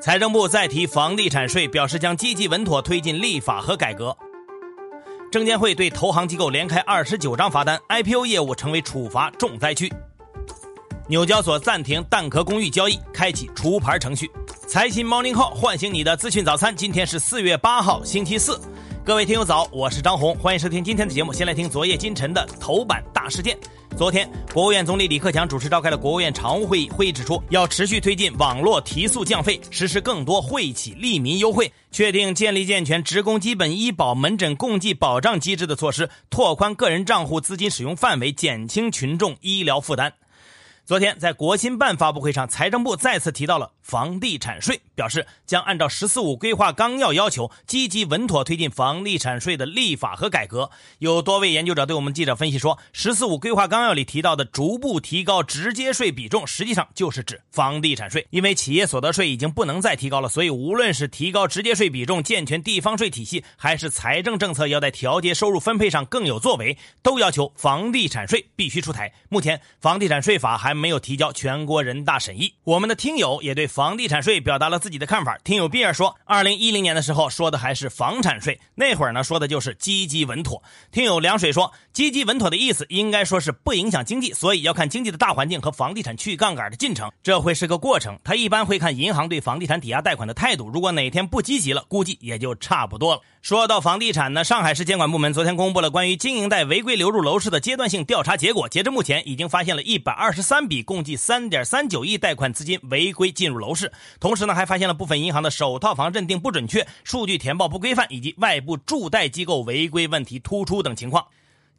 财政部再提房地产税，表示将积极稳妥推进立法和改革。证监会对投行机构连开二十九张罚单，IPO 业务成为处罚重灾区。纽交所暂停蛋壳公寓交易，开启除牌程序。财新 Morning Call 唤醒你的资讯早餐，今天是四月八号，星期四。各位听友早，我是张红，欢迎收听今天的节目。先来听昨夜今晨的头版大事件。昨天，国务院总理李克强主持召开了国务院常务会议，会议指出，要持续推进网络提速降费，实施更多惠企利民优惠，确定建立健全职工基本医保门诊共计保障机制的措施，拓宽个人账户资金使用范围，减轻群众医疗负担。昨天在国新办发布会上，财政部再次提到了房地产税，表示将按照“十四五”规划纲要要求，积极稳妥推进房地产税的立法和改革。有多位研究者对我们记者分析说，“十四五”规划纲要里提到的逐步提高直接税比重，实际上就是指房地产税。因为企业所得税已经不能再提高了，所以无论是提高直接税比重、健全地方税体系，还是财政政策要在调节收入分配上更有作为，都要求房地产税必须出台。目前，房地产税法还。没有提交全国人大审议，我们的听友也对房房地产税表达了自己的看法。听友比尔说，二零一零年的时候说的还是房产税，那会儿呢说的就是积极稳妥。听友凉水说，积极稳妥的意思应该说是不影响经济，所以要看经济的大环境和房地产去杠杆的进程，这会是个过程。他一般会看银行对房地产抵押贷款的态度，如果哪天不积极了，估计也就差不多了。说到房地产呢，上海市监管部门昨天公布了关于经营贷违规流入楼市的阶段性调查结果。截至目前，已经发现了一百二十三笔，共计三点三九亿贷款资金违规进入楼市。同时呢，还发现了部分银行的首套房认定不准确、数据填报不规范，以及外部助贷机构违规问题突出等情况。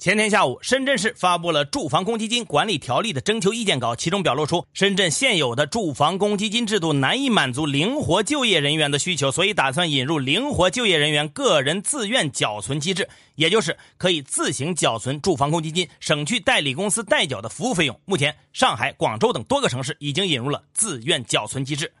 前天下午，深圳市发布了住房公积金管理条例的征求意见稿，其中表露出深圳现有的住房公积金制度难以满足灵活就业人员的需求，所以打算引入灵活就业人员个人自愿缴存机制，也就是可以自行缴存住房公积金，省去代理公司代缴的服务费用。目前，上海、广州等多个城市已经引入了自愿缴存机制。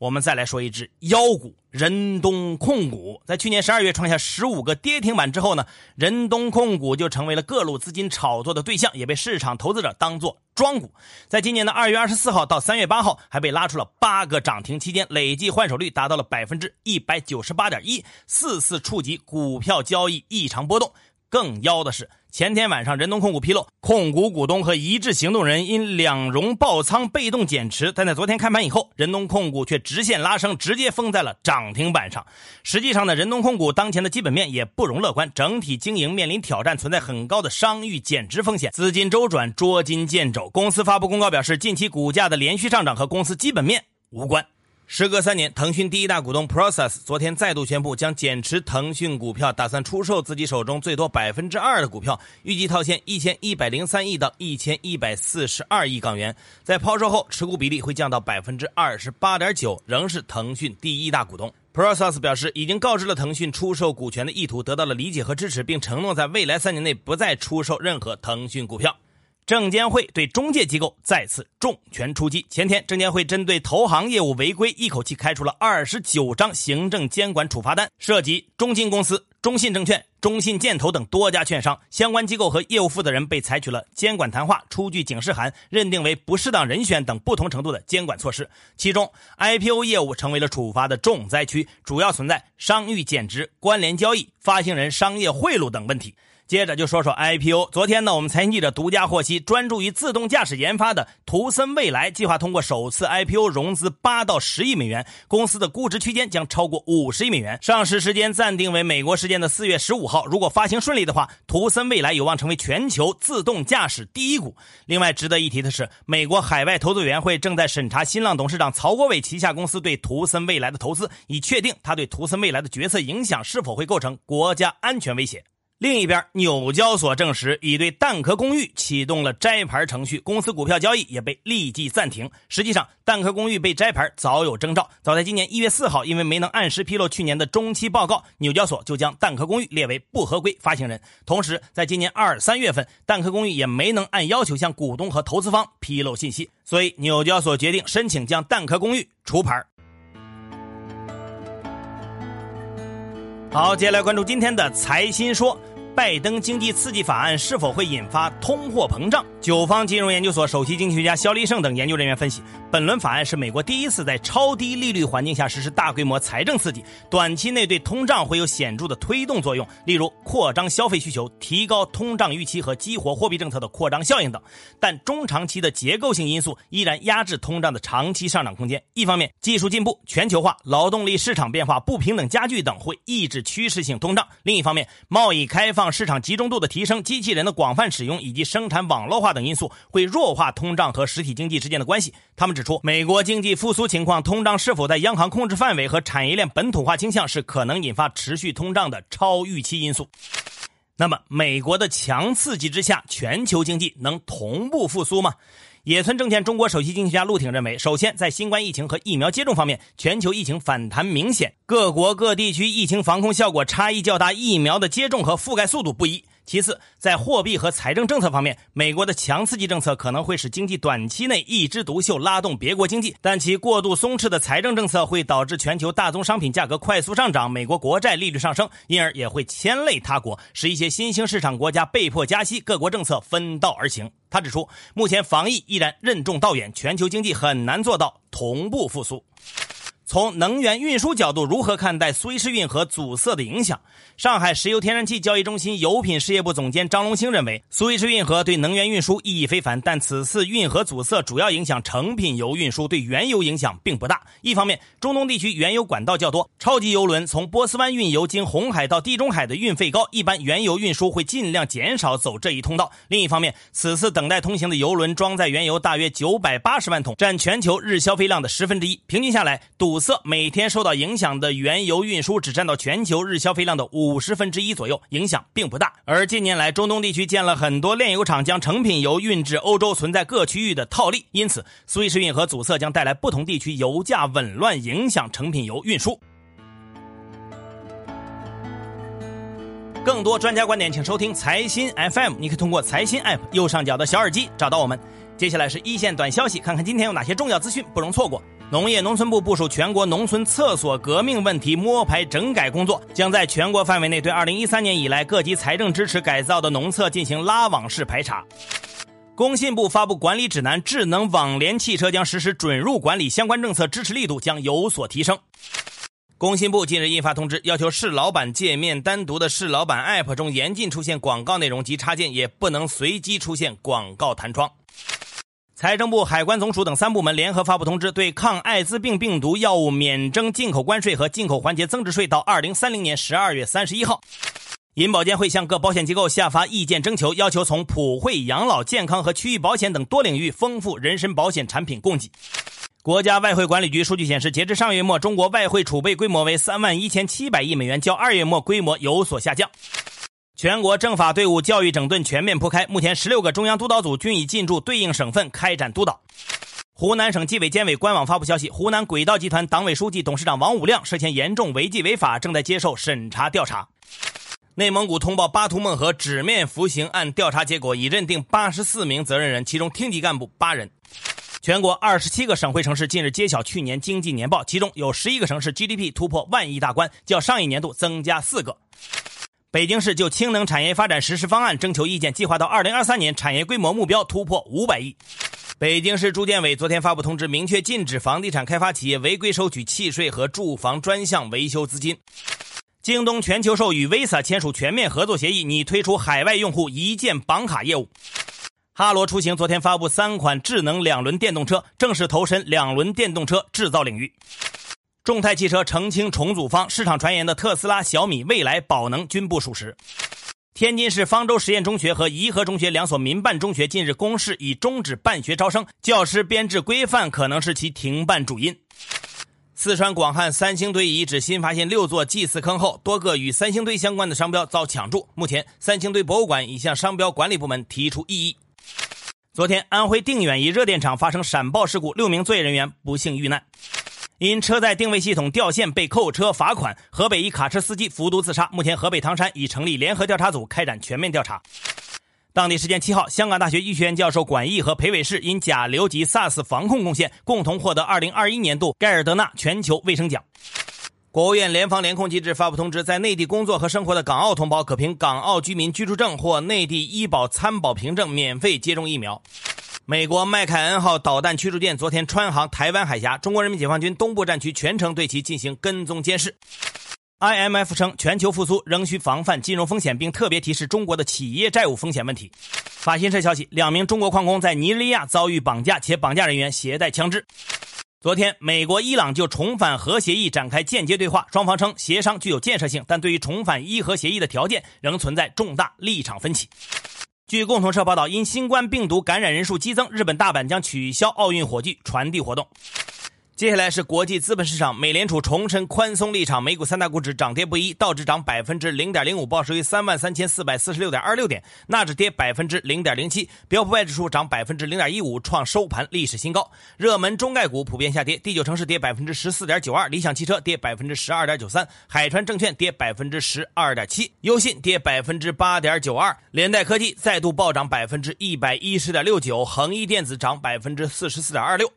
我们再来说一只妖股仁东控股，在去年十二月创下十五个跌停板之后呢，仁东控股就成为了各路资金炒作的对象，也被市场投资者当作庄股。在今年的二月二十四号到三月八号，还被拉出了八个涨停，期间累计换手率达到了百分之一百九十八点一，四次触及股票交易异常波动。更妖的是。前天晚上，仁东控股披露，控股股东和一致行动人因两融爆仓被动减持，但在昨天开盘以后，仁东控股却直线拉升，直接封在了涨停板上。实际上呢，仁东控股当前的基本面也不容乐观，整体经营面临挑战，存在很高的商誉减值风险，资金周转捉襟见肘。公司发布公告表示，近期股价的连续上涨和公司基本面无关。时隔三年，腾讯第一大股东 Process 昨天再度宣布将减持腾讯股票，打算出售自己手中最多百分之二的股票，预计套现一千一百零三亿到一千一百四十二亿港元。在抛售后，持股比例会降到百分之二十八点九，仍是腾讯第一大股东。Process 表示，已经告知了腾讯出售股权的意图，得到了理解和支持，并承诺在未来三年内不再出售任何腾讯股票。证监会对中介机构再次重拳出击。前天，证监会针对投行业务违规，一口气开出了二十九张行政监管处罚单，涉及中金公司、中信证券、中信建投等多家券商。相关机构和业务负责人被采取了监管谈话、出具警示函、认定为不适当人选等不同程度的监管措施。其中，IPO 业务成为了处罚的重灾区，主要存在商誉减值、关联交易、发行人商业贿赂等问题。接着就说说 IPO。昨天呢，我们财经记者独家获悉，专注于自动驾驶研发的图森未来计划通过首次 IPO 融资八到十亿美元，公司的估值区间将超过五十亿美元，上市时间暂定为美国时间的四月十五号。如果发行顺利的话，图森未来有望成为全球自动驾驶第一股。另外值得一提的是，美国海外投资委员会正在审查新浪董事长曹国伟旗下公司对图森未来的投资，以确定他对图森未来的决策影响是否会构成国家安全威胁。另一边，纽交所证实已对蛋壳公寓启动了摘牌程序，公司股票交易也被立即暂停。实际上，蛋壳公寓被摘牌早有征兆，早在今年一月四号，因为没能按时披露去年的中期报告，纽交所就将蛋壳公寓列为不合规发行人。同时，在今年二三月份，蛋壳公寓也没能按要求向股东和投资方披露信息，所以纽交所决定申请将蛋壳公寓除牌。好，接下来关注今天的财新说。拜登经济刺激法案是否会引发通货膨胀？九方金融研究所首席经济学家肖立胜等研究人员分析，本轮法案是美国第一次在超低利率环境下实施大规模财政刺激，短期内对通胀会有显著的推动作用，例如扩张消费需求、提高通胀预期和激活货币政策的扩张效应等。但中长期的结构性因素依然压制通胀的长期上涨空间。一方面，技术进步、全球化、劳动力市场变化、不平等加剧等会抑制趋势性通胀；另一方面，贸易开放、市场集中度的提升、机器人的广泛使用以及生产网络化等因素会弱化通胀和实体经济之间的关系。他们指出，美国经济复苏情况、通胀是否在央行控制范围和产业链本土化倾向是可能引发持续通胀的超预期因素。那么，美国的强刺激之下，全球经济能同步复苏吗？野村证券中国首席经济学家陆挺认为，首先，在新冠疫情和疫苗接种方面，全球疫情反弹明显，各国各地区疫情防控效果差异较大，疫苗的接种和覆盖速度不一。其次，在货币和财政政策方面，美国的强刺激政策可能会使经济短期内一枝独秀，拉动别国经济；但其过度松弛的财政政策会导致全球大宗商品价格快速上涨，美国国债利率上升，因而也会牵累他国，使一些新兴市场国家被迫加息，各国政策分道而行。他指出，目前防疫依然任重道远，全球经济很难做到同步复苏。从能源运输角度，如何看待苏伊士运河阻塞的影响？上海石油天然气交易中心油品事业部总监张龙兴认为，苏伊士运河对能源运输意义非凡，但此次运河阻塞主要影响成品油运输，对原油影响并不大。一方面，中东地区原油管道较多，超级油轮从波斯湾运油经红海到地中海的运费高，一般原油运输会尽量减少走这一通道。另一方面，此次等待通行的油轮装载原油大约九百八十万桶，占全球日消费量的十分之一，平均下来堵。塞每天受到影响的原油运输只占到全球日消费量的五十分之一左右，影响并不大。而近年来，中东地区建了很多炼油厂，将成品油运至欧洲，存在各区域的套利，因此苏伊士运河阻塞将带来不同地区油价紊乱，影响成品油运输。更多专家观点，请收听财新 FM。你可以通过财新 App 右上角的小耳机找到我们。接下来是一线短消息，看看今天有哪些重要资讯不容错过。农业农村部部署全国农村厕所革命问题摸排整改工作，将在全国范围内对2013年以来各级财政支持改造的农厕进行拉网式排查。工信部发布管理指南，智能网联汽车将实施准入管理，相关政策支持力度将有所提升。工信部近日印发通知，要求市老板界面单独的市老板 App 中严禁出现广告内容及插件，也不能随机出现广告弹窗。财政部、海关总署等三部门联合发布通知，对抗艾滋病病毒药物免征进口关税和进口环节增值税到二零三零年十二月三十一号。银保监会向各保险机构下发意见征求，要求从普惠、养老、健康和区域保险等多领域丰富人身保险产品供给。国家外汇管理局数据显示，截至上月末，中国外汇储备规模为三万一千七百亿美元，较二月末规模有所下降。全国政法队伍教育整顿全面铺开，目前十六个中央督导组均已进驻对应省份开展督导。湖南省纪委监委官网发布消息，湖南轨道集团党委书记、董事长王五亮涉嫌严重违纪违法，正在接受审查调查。内蒙古通报巴图孟河纸面服刑案调查结果，已认定八十四名责任人，其中厅级干部八人。全国二十七个省会城市近日揭晓去年经济年报，其中有十一个城市 GDP 突破万亿大关，较上一年度增加四个。北京市就氢能产业发展实施方案征求意见，计划到二零二三年产业规模目标突破五百亿。北京市住建委昨天发布通知，明确禁止房地产开发企业违规收取契税和住房专项维修资金。京东全球售与 Visa 签署全面合作协议，拟推出海外用户一键绑卡业务。哈罗出行昨天发布三款智能两轮电动车，正式投身两轮电动车制造领域。众泰汽车澄清重组方，市场传言的特斯拉、小米、蔚来、宝能均不属实。天津市方舟实验中学和颐和中学两所民办中学近日公示已终止办学招生，教师编制规范可能是其停办主因。四川广汉三星堆遗址新发现六座祭祀坑后，多个与三星堆相关的商标遭抢注。目前，三星堆博物馆已向商标管理部门提出异议。昨天，安徽定远一热电厂发生闪爆事故，六名作业人员不幸遇难。因车载定位系统掉线被扣车罚款，河北一卡车司机服毒自杀。目前，河北唐山已成立联合调查组开展全面调查。当地时间七号，香港大学医学院教授管毅和裴伟士因甲流及 SARS 防控贡献，共同获得2021年度盖尔德纳全球卫生奖。国务院联防联控机制发布通知，在内地工作和生活的港澳同胞可凭港澳居民居住证或内地医保参保凭证免费接种疫苗。美国麦凯恩号导弹驱逐舰昨天穿航台湾海峡，中国人民解放军东部战区全程对其进行跟踪监视。IMF 称，全球复苏仍需防范金融风险，并特别提示中国的企业债务风险问题。法新社消息，两名中国矿工在尼日利亚遭遇绑架，且绑架人员携带枪支。昨天，美国、伊朗就重返核协议展开间接对话，双方称协商具有建设性，但对于重返伊核协议的条件仍存在重大立场分歧。据共同社报道，因新冠病毒感染人数激增，日本大阪将取消奥运火炬传递活动。接下来是国际资本市场，美联储重申宽松立场，美股三大股指涨跌不一，道指涨百分之零点零五，报收于三万三千四百四十六点二六点；纳指跌百分之零点零七，标普外指数涨百分之零点一五，创收盘历史新高。热门中概股普遍下跌，第九城市跌百分之十四点九二，理想汽车跌百分之十二点九三，海川证券跌百分之十二点七，优信跌百分之八点九二，联代科技再度暴涨百分之一百一十点六九，恒一电子涨百分之四十四点二六。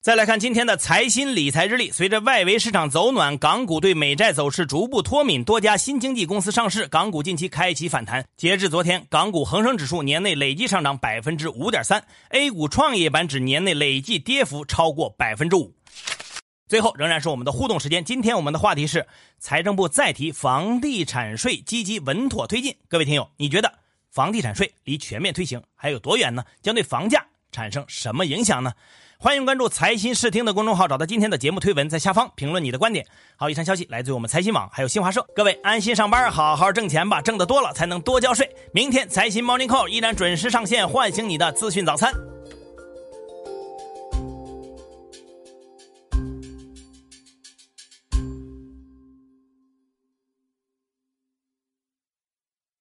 再来看今天的财新理财日历，随着外围市场走暖，港股对美债走势逐步脱敏，多家新经济公司上市，港股近期开启反弹。截至昨天，港股恒生指数年内累计上涨百分之五点三，A 股创业板指年内累计跌幅超过百分之五。最后仍然是我们的互动时间，今天我们的话题是财政部再提房地产税积极稳妥推进。各位听友，你觉得房地产税离全面推行还有多远呢？将对房价产生什么影响呢？欢迎关注财新视听的公众号，找到今天的节目推文，在下方评论你的观点。好，以上消息来自于我们财新网，还有新华社。各位安心上班，好好挣钱吧，挣得多了才能多交税。明天财新 Morning Call 依然准时上线，唤醒你的资讯早餐。